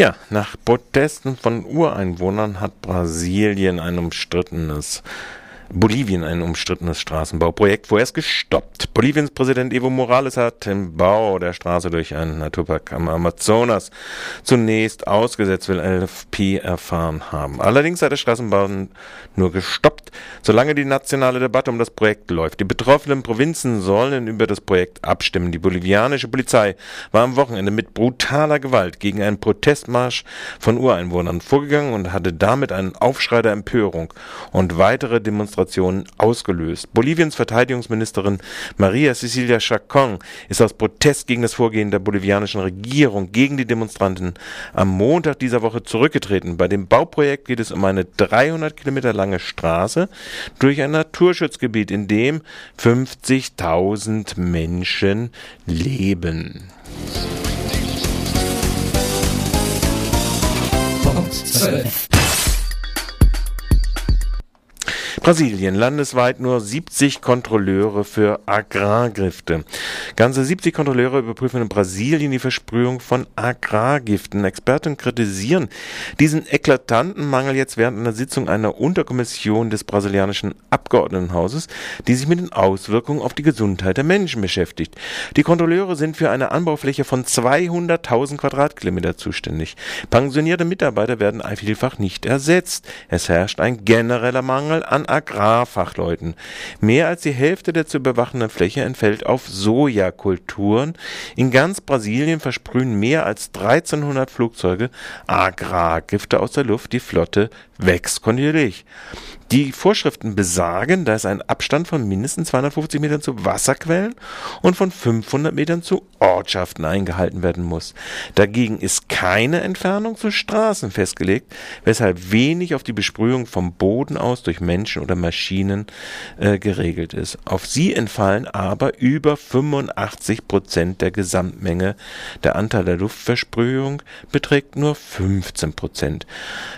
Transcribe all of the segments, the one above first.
Ja, nach Protesten von Ureinwohnern hat Brasilien ein umstrittenes Bolivien ein umstrittenes Straßenbauprojekt vorerst gestoppt. Boliviens Präsident Evo Morales hat den Bau der Straße durch einen Naturpark am Amazonas zunächst ausgesetzt, will LFP erfahren haben. Allerdings hat der Straßenbau nur gestoppt, solange die nationale Debatte um das Projekt läuft. Die betroffenen Provinzen sollen über das Projekt abstimmen. Die bolivianische Polizei war am Wochenende mit brutaler Gewalt gegen einen Protestmarsch von Ureinwohnern vorgegangen und hatte damit einen Aufschrei der Empörung und weitere Demonstrationen Demonstrationen ausgelöst. Boliviens Verteidigungsministerin Maria Cecilia Chacon ist aus Protest gegen das Vorgehen der bolivianischen Regierung gegen die Demonstranten am Montag dieser Woche zurückgetreten. Bei dem Bauprojekt geht es um eine 300 Kilometer lange Straße durch ein Naturschutzgebiet, in dem 50.000 Menschen leben. Punkt 12. Brasilien, landesweit nur 70 Kontrolleure für Agrargifte. Ganze 70 Kontrolleure überprüfen in Brasilien die Versprühung von Agrargiften. Experten kritisieren diesen eklatanten Mangel jetzt während einer Sitzung einer Unterkommission des brasilianischen Abgeordnetenhauses, die sich mit den Auswirkungen auf die Gesundheit der Menschen beschäftigt. Die Kontrolleure sind für eine Anbaufläche von 200.000 Quadratkilometer zuständig. Pensionierte Mitarbeiter werden vielfach nicht ersetzt. Es herrscht ein genereller Mangel an Agrarfachleuten. Mehr als die Hälfte der zu überwachenden Fläche entfällt auf Sojakulturen. In ganz Brasilien versprühen mehr als 1300 Flugzeuge Agrargifte aus der Luft. Die Flotte wächst kontinuierlich. Die Vorschriften besagen, dass ein Abstand von mindestens 250 Metern zu Wasserquellen und von 500 Metern zu Ortschaften eingehalten werden muss. Dagegen ist keine Entfernung zu Straßen festgelegt, weshalb wenig auf die Besprühung vom Boden aus durch Menschen oder Maschinen äh, geregelt ist. Auf sie entfallen aber über 85 Prozent der Gesamtmenge. Der Anteil der Luftversprühung beträgt nur 15 Prozent.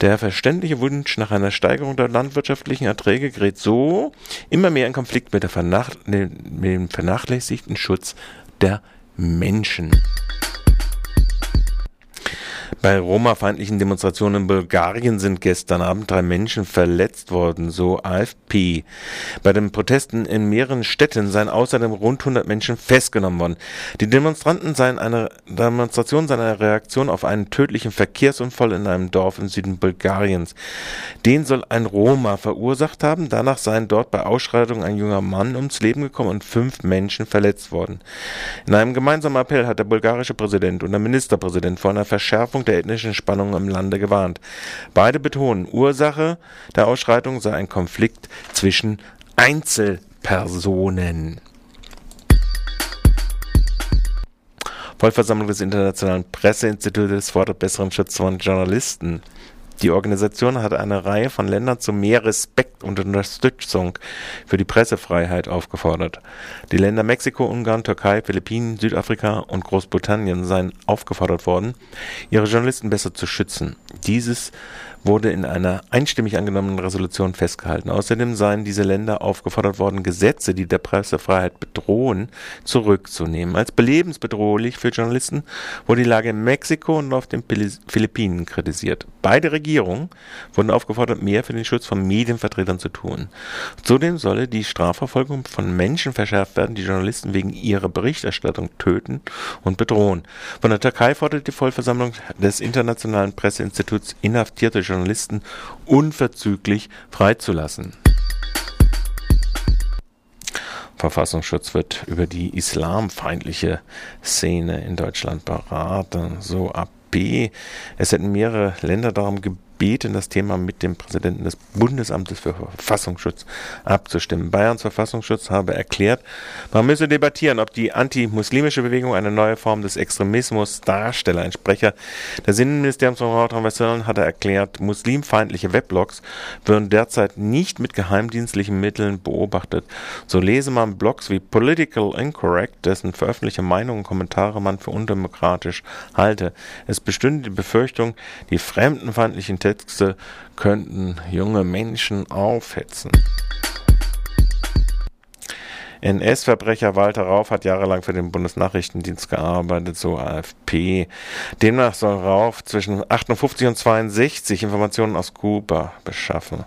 Der verständliche Wunsch nach einer Steigerung der Landwirtschaft landwirtschaftlichen Erträge gerät so immer mehr in Konflikt mit, Vernach mit dem vernachlässigten Schutz der Menschen. Bei Roma-feindlichen Demonstrationen in Bulgarien sind gestern Abend drei Menschen verletzt worden, so AFP. Bei den Protesten in mehreren Städten seien außerdem rund 100 Menschen festgenommen worden. Die Demonstranten seien eine Demonstration seien eine Reaktion auf einen tödlichen Verkehrsunfall in einem Dorf im Süden Bulgariens. Den soll ein Roma verursacht haben. Danach seien dort bei Ausschreitungen ein junger Mann ums Leben gekommen und fünf Menschen verletzt worden. In einem gemeinsamen Appell hat der bulgarische Präsident und der Ministerpräsident vor einer Verschärfung der der ethnischen Spannungen im Lande gewarnt. Beide betonen, Ursache der Ausschreitung sei ein Konflikt zwischen Einzelpersonen. Vollversammlung des Internationalen Presseinstituts fordert besseren Schutz von Journalisten. Die Organisation hat eine Reihe von Ländern zu mehr Respekt und Unterstützung für die Pressefreiheit aufgefordert. Die Länder Mexiko, Ungarn, Türkei, Philippinen, Südafrika und Großbritannien seien aufgefordert worden, ihre Journalisten besser zu schützen. Dieses wurde in einer einstimmig angenommenen Resolution festgehalten. Außerdem seien diese Länder aufgefordert worden, Gesetze, die der Pressefreiheit bedrohen, zurückzunehmen. Als belebensbedrohlich für Journalisten wurde die Lage in Mexiko und auf den Philippinen kritisiert. Beide Regierungen wurden aufgefordert, mehr für den Schutz von Medienvertretern zu tun. Zudem solle die Strafverfolgung von Menschen verschärft werden, die Journalisten wegen ihrer Berichterstattung töten und bedrohen. Von der Türkei fordert die Vollversammlung des Internationalen Presseinstituts inhaftierte Journalisten Journalisten unverzüglich freizulassen. Verfassungsschutz wird über die islamfeindliche Szene in Deutschland beraten, so AB. Es hätten mehrere Länder darum gebeten, gebeten, das Thema mit dem Präsidenten des Bundesamtes für Verfassungsschutz abzustimmen. Bayerns Verfassungsschutz habe erklärt, man müsse debattieren, ob die antimuslimische Bewegung eine neue Form des Extremismus darstelle. Ein Sprecher des Innenministeriums von Nordrhein-Westfalen hatte erklärt, muslimfeindliche Weblogs würden derzeit nicht mit geheimdienstlichen Mitteln beobachtet. So lese man Blogs wie Political Incorrect, dessen veröffentlichte Meinungen und Kommentare man für undemokratisch halte. Es bestünde die Befürchtung, die fremdenfeindlichen Texte könnten junge Menschen aufhetzen. NS-Verbrecher Walter Rauf hat jahrelang für den Bundesnachrichtendienst gearbeitet, so AFP. Demnach soll Rauf zwischen 58 und 62 Informationen aus Kuba beschaffen.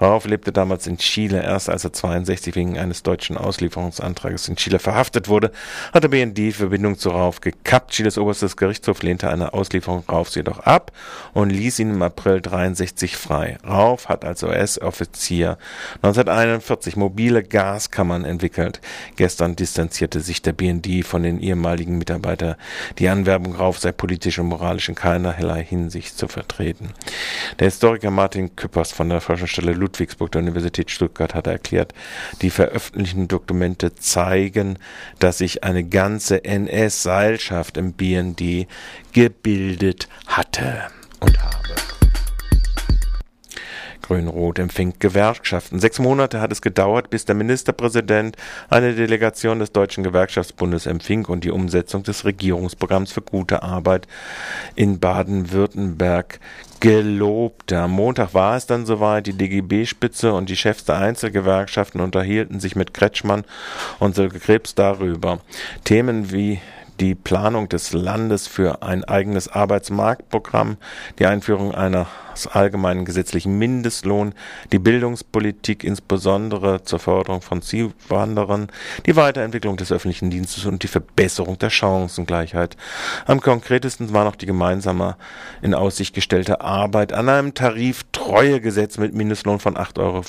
Rauf lebte damals in Chile. Erst als er 62 wegen eines deutschen Auslieferungsantrages in Chile verhaftet wurde, hatte BND Verbindung zu Rauf gekappt. Chiles oberstes Gerichtshof lehnte eine Auslieferung Raufs jedoch ab und ließ ihn im April 63 frei. Rauf hat als US-Offizier 1941 mobile Gaskammern entwickelt. Gestern distanzierte sich der BND von den ehemaligen Mitarbeitern. Die Anwerbung Rauf sei politisch und moralisch in keinerlei Hinsicht zu vertreten. Der Historiker Martin Küppers von der Forschungsstelle Ludwigsburg der Universität Stuttgart hat erklärt, die veröffentlichten Dokumente zeigen, dass sich eine ganze NS-Seilschaft im BND gebildet hatte und habe. Grün-Rot empfängt Gewerkschaften. Sechs Monate hat es gedauert, bis der Ministerpräsident eine Delegation des Deutschen Gewerkschaftsbundes empfing und die Umsetzung des Regierungsprogramms für gute Arbeit in Baden-Württemberg gelobte. Am Montag war es dann soweit, die DGB-Spitze und die Chefs der Einzelgewerkschaften unterhielten sich mit Kretschmann und Silke Krebs darüber. Themen wie die Planung des Landes für ein eigenes Arbeitsmarktprogramm, die Einführung eines allgemeinen gesetzlichen Mindestlohn, die Bildungspolitik insbesondere zur Förderung von Zuwanderern, die Weiterentwicklung des öffentlichen Dienstes und die Verbesserung der Chancengleichheit. Am konkretesten war noch die gemeinsame in Aussicht gestellte Arbeit an einem Tariftreuegesetz mit Mindestlohn von 8,50 Euro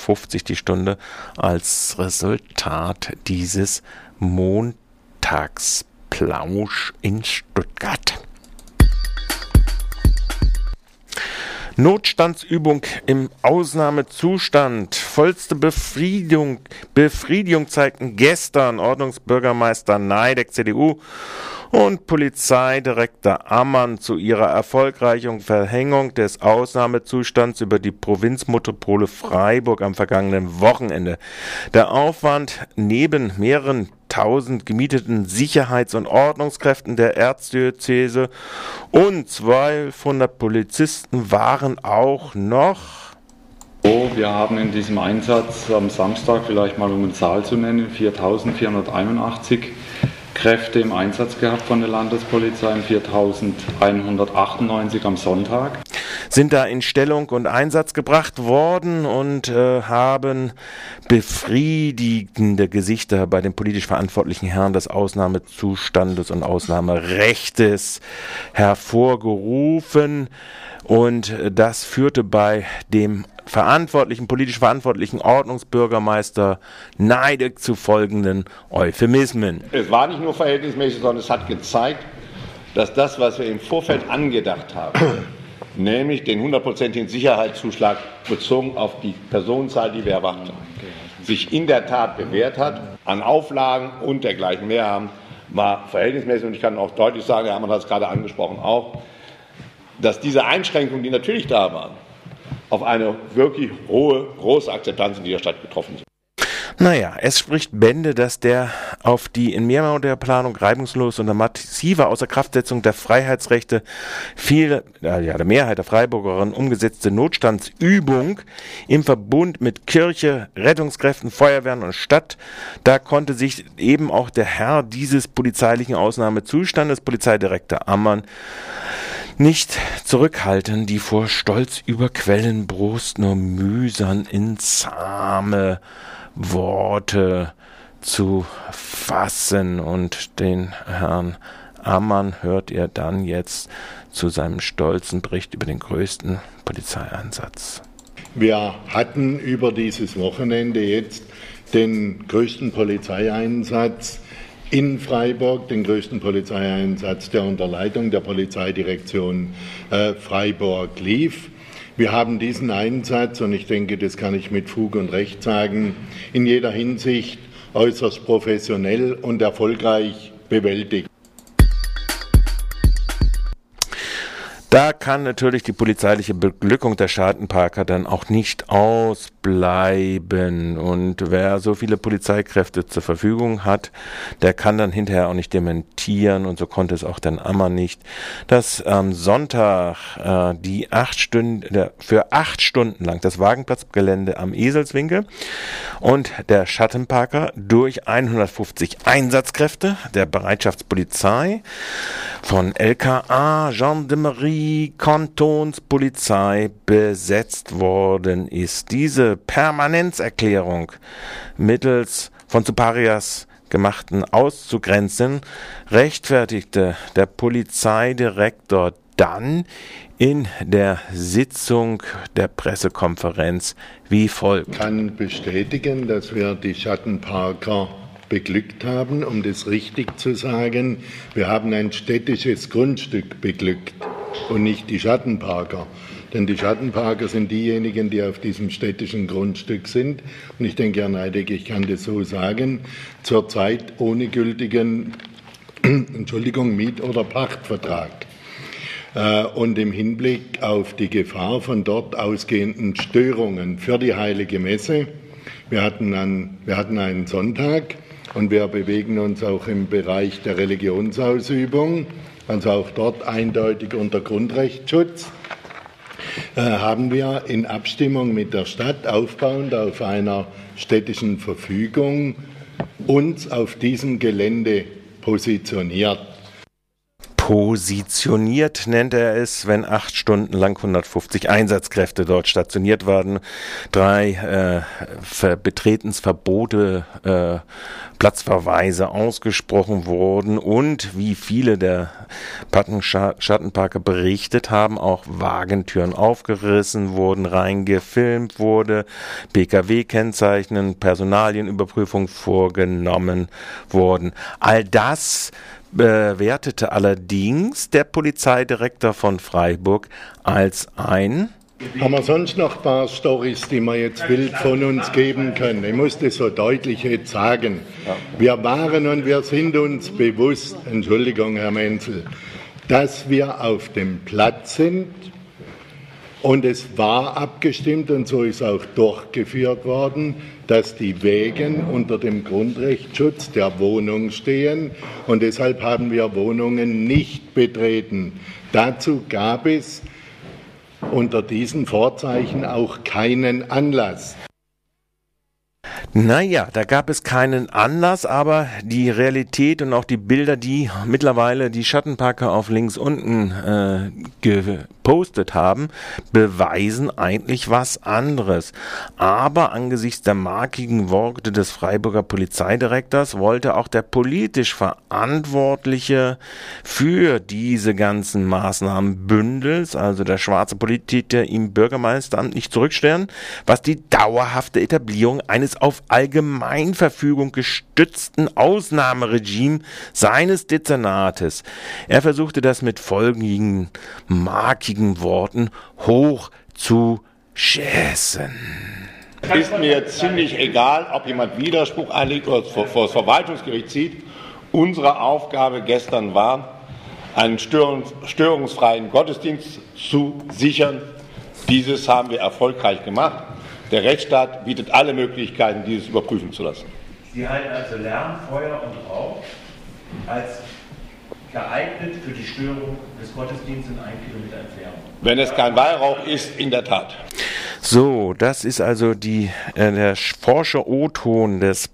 die Stunde als Resultat dieses Montags. Plausch in Stuttgart. Notstandsübung im Ausnahmezustand. Vollste Befriedigung, Befriedigung zeigten gestern Ordnungsbürgermeister Neideck, CDU, und Polizeidirektor Ammann zu ihrer erfolgreichen Verhängung des Ausnahmezustands über die Provinzmetropole Freiburg am vergangenen Wochenende. Der Aufwand neben mehreren tausend gemieteten Sicherheits- und Ordnungskräften der Erzdiözese. Und 1200 Polizisten waren auch noch wir haben in diesem Einsatz am Samstag, vielleicht mal um eine Zahl zu nennen, 4481 Kräfte im Einsatz gehabt von der Landespolizei, 4198 am Sonntag sind da in Stellung und Einsatz gebracht worden und äh, haben befriedigende Gesichter bei den politisch verantwortlichen Herren des Ausnahmezustandes und Ausnahmerechtes hervorgerufen. Und das führte bei dem verantwortlichen, politisch verantwortlichen Ordnungsbürgermeister neidig zu folgenden Euphemismen. Es war nicht nur verhältnismäßig, sondern es hat gezeigt, dass das, was wir im Vorfeld angedacht haben, nämlich den hundertprozentigen Sicherheitszuschlag bezogen auf die Personenzahl, die wir erwarten, sich in der Tat bewährt hat, an Auflagen und dergleichen mehr haben, war verhältnismäßig und ich kann auch deutlich sagen, Herr Hermann hat es gerade angesprochen auch, dass diese Einschränkungen, die natürlich da waren, auf eine wirklich hohe, große Akzeptanz in dieser Stadt getroffen sind. Naja, es spricht Bände, dass der auf die in Mehrmau der Planung reibungslos und massive Außerkraftsetzung der Freiheitsrechte viel, ja, der Mehrheit der Freiburgerinnen umgesetzte Notstandsübung im Verbund mit Kirche, Rettungskräften, Feuerwehren und Stadt, da konnte sich eben auch der Herr dieses polizeilichen Ausnahmezustandes, Polizeidirektor Ammann, nicht zurückhalten, die vor Stolz über Quellenbrust nur mühsam insame Worte zu fassen und den Herrn Ammann hört ihr dann jetzt zu seinem stolzen Bericht über den größten Polizeieinsatz. Wir hatten über dieses Wochenende jetzt den größten Polizeieinsatz in Freiburg, den größten Polizeieinsatz, der unter Leitung der Polizeidirektion äh, Freiburg lief. Wir haben diesen Einsatz, und ich denke, das kann ich mit Fug und Recht sagen, in jeder Hinsicht äußerst professionell und erfolgreich bewältigt. Da kann natürlich die polizeiliche Beglückung der Schadenparker dann auch nicht ausbleiben. Und wer so viele Polizeikräfte zur Verfügung hat, der kann dann hinterher auch nicht dementieren. Und so konnte es auch dann Ammer nicht, dass am Sonntag äh, die acht Stunden, für acht Stunden lang das Wagenplatzgelände am Eselswinkel und der Schattenparker durch 150 Einsatzkräfte der Bereitschaftspolizei von LKA, Gendarmerie, Kantonspolizei besetzt worden ist. Diese Permanenzerklärung mittels von Suparias gemachten auszugrenzen, rechtfertigte der Polizeidirektor dann in der Sitzung der Pressekonferenz wie folgt. Ich kann bestätigen, dass wir die Schattenparker beglückt haben, um das richtig zu sagen. Wir haben ein städtisches Grundstück beglückt und nicht die Schattenparker. Denn die Schattenparker sind diejenigen, die auf diesem städtischen Grundstück sind. Und ich denke, Herr Neideck, ich kann das so sagen, zurzeit ohne gültigen Entschuldigung, Miet- oder Pachtvertrag. Äh, und im Hinblick auf die Gefahr von dort ausgehenden Störungen für die heilige Messe. Wir hatten, an, wir hatten einen Sonntag und wir bewegen uns auch im Bereich der Religionsausübung, also auch dort eindeutig unter Grundrechtsschutz. Äh, haben wir in Abstimmung mit der Stadt aufbauend auf einer städtischen Verfügung uns auf diesem Gelände positioniert positioniert, nennt er es, wenn acht Stunden lang 150 Einsatzkräfte dort stationiert waren, drei äh, Betretensverbote, äh, Platzverweise ausgesprochen wurden und wie viele der Schattenparker berichtet haben, auch Wagentüren aufgerissen wurden, reingefilmt wurde, PKW-Kennzeichnen, Personalienüberprüfung vorgenommen wurden. All das bewertete allerdings der Polizeidirektor von Freiburg als ein haben wir sonst noch ein paar Storys, die wir jetzt wild von uns geben können? Ich muss das so deutlich jetzt sagen. Wir waren und wir sind uns bewusst, Entschuldigung, Herr Menzel, dass wir auf dem Platz sind und es war abgestimmt und so ist auch durchgeführt worden, dass die Wegen unter dem Grundrechtsschutz der Wohnung stehen und deshalb haben wir Wohnungen nicht betreten. Dazu gab es unter diesen Vorzeichen auch keinen Anlass. Naja, da gab es keinen Anlass, aber die Realität und auch die Bilder, die mittlerweile die Schattenparker auf links unten äh, gepostet haben, beweisen eigentlich was anderes. Aber angesichts der markigen Worte des Freiburger Polizeidirektors wollte auch der politisch Verantwortliche für diese ganzen Maßnahmen Bündels, also der schwarze Politiker, im Bürgermeisteramt nicht zurückstellen, was die dauerhafte Etablierung eines auf Allgemeinverfügung gestützten Ausnahmeregime seines Dezernates. Er versuchte das mit folgenden markigen Worten hoch zu schäßen. Ist mir ziemlich egal, ob jemand Widerspruch einlegt oder vor das Verwaltungsgericht zieht. Unsere Aufgabe gestern war, einen störungsfreien Gottesdienst zu sichern. Dieses haben wir erfolgreich gemacht. Der Rechtsstaat bietet alle Möglichkeiten, dieses überprüfen zu lassen. Sie halten also Lärm, Feuer und Rauch als geeignet für die Störung des Gottesdienstes in einem Kilometer Entfernung. Wenn es kein Weihrauch ist, in der Tat. So, das ist also die, äh, der forsche O-Ton des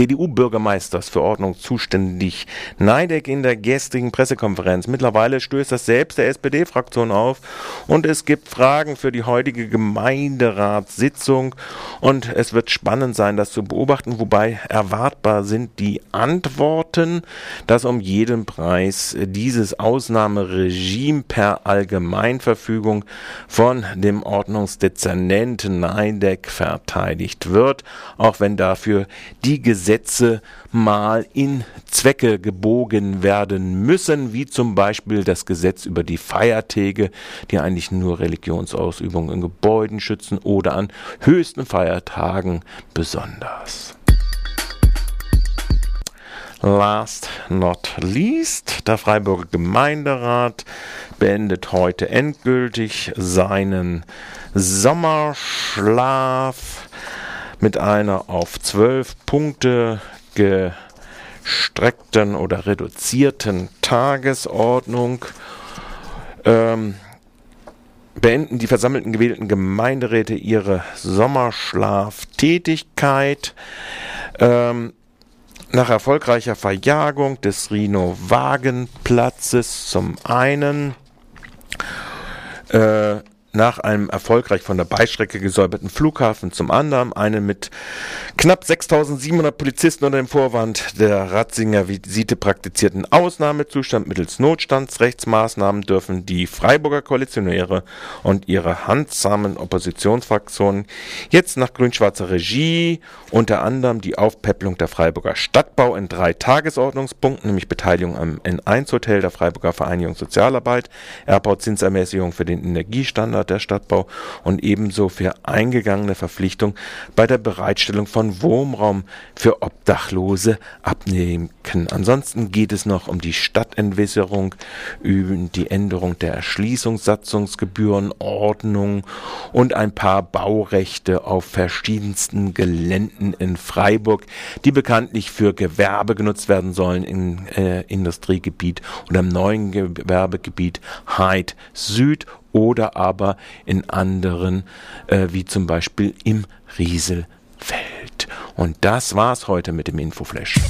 CDU-Bürgermeisters für Ordnung zuständig. Neideck in der gestrigen Pressekonferenz. Mittlerweile stößt das selbst der SPD-Fraktion auf und es gibt Fragen für die heutige Gemeinderatssitzung und es wird spannend sein, das zu beobachten, wobei erwartbar sind die Antworten, dass um jeden Preis dieses Ausnahmeregime per Allgemeinverfügung von dem Ordnungsdezernenten Neideck verteidigt wird, auch wenn dafür die Gesetze Gesetze mal in Zwecke gebogen werden müssen, wie zum Beispiel das Gesetz über die Feiertage, die eigentlich nur Religionsausübung in Gebäuden schützen oder an höchsten Feiertagen besonders. Last not least, der Freiburger Gemeinderat beendet heute endgültig seinen Sommerschlaf mit einer auf zwölf Punkte gestreckten oder reduzierten Tagesordnung. Ähm, beenden die versammelten gewählten Gemeinderäte ihre Sommerschlaftätigkeit. Ähm, nach erfolgreicher Verjagung des Rhino-Wagenplatzes zum einen äh, nach einem erfolgreich von der Beistrecke gesäuberten Flughafen zum anderen, einen mit knapp 6700 Polizisten unter dem Vorwand der Ratzinger Visite praktizierten Ausnahmezustand mittels Notstandsrechtsmaßnahmen dürfen die Freiburger Koalitionäre und ihre handsamen Oppositionsfraktionen jetzt nach grün-schwarzer Regie unter anderem die Aufpäpplung der Freiburger Stadtbau in drei Tagesordnungspunkten, nämlich Beteiligung am N1-Hotel der Freiburger Vereinigung Sozialarbeit, Airport-Zinsermäßigung für den Energiestandard Standard der Stadtbau und ebenso für eingegangene Verpflichtung bei der Bereitstellung von Wohnraum für Obdachlose abnehmen. Ansonsten geht es noch um die Stadtentwässerung, über die Änderung der Erschließungssatzungsgebühren, Ordnung und ein paar Baurechte auf verschiedensten Geländen in Freiburg, die bekanntlich für Gewerbe genutzt werden sollen im äh, Industriegebiet und im neuen Gewerbegebiet Heid Süd oder aber in anderen, äh, wie zum Beispiel im Rieselfeld. Und das war's heute mit dem Infoflash.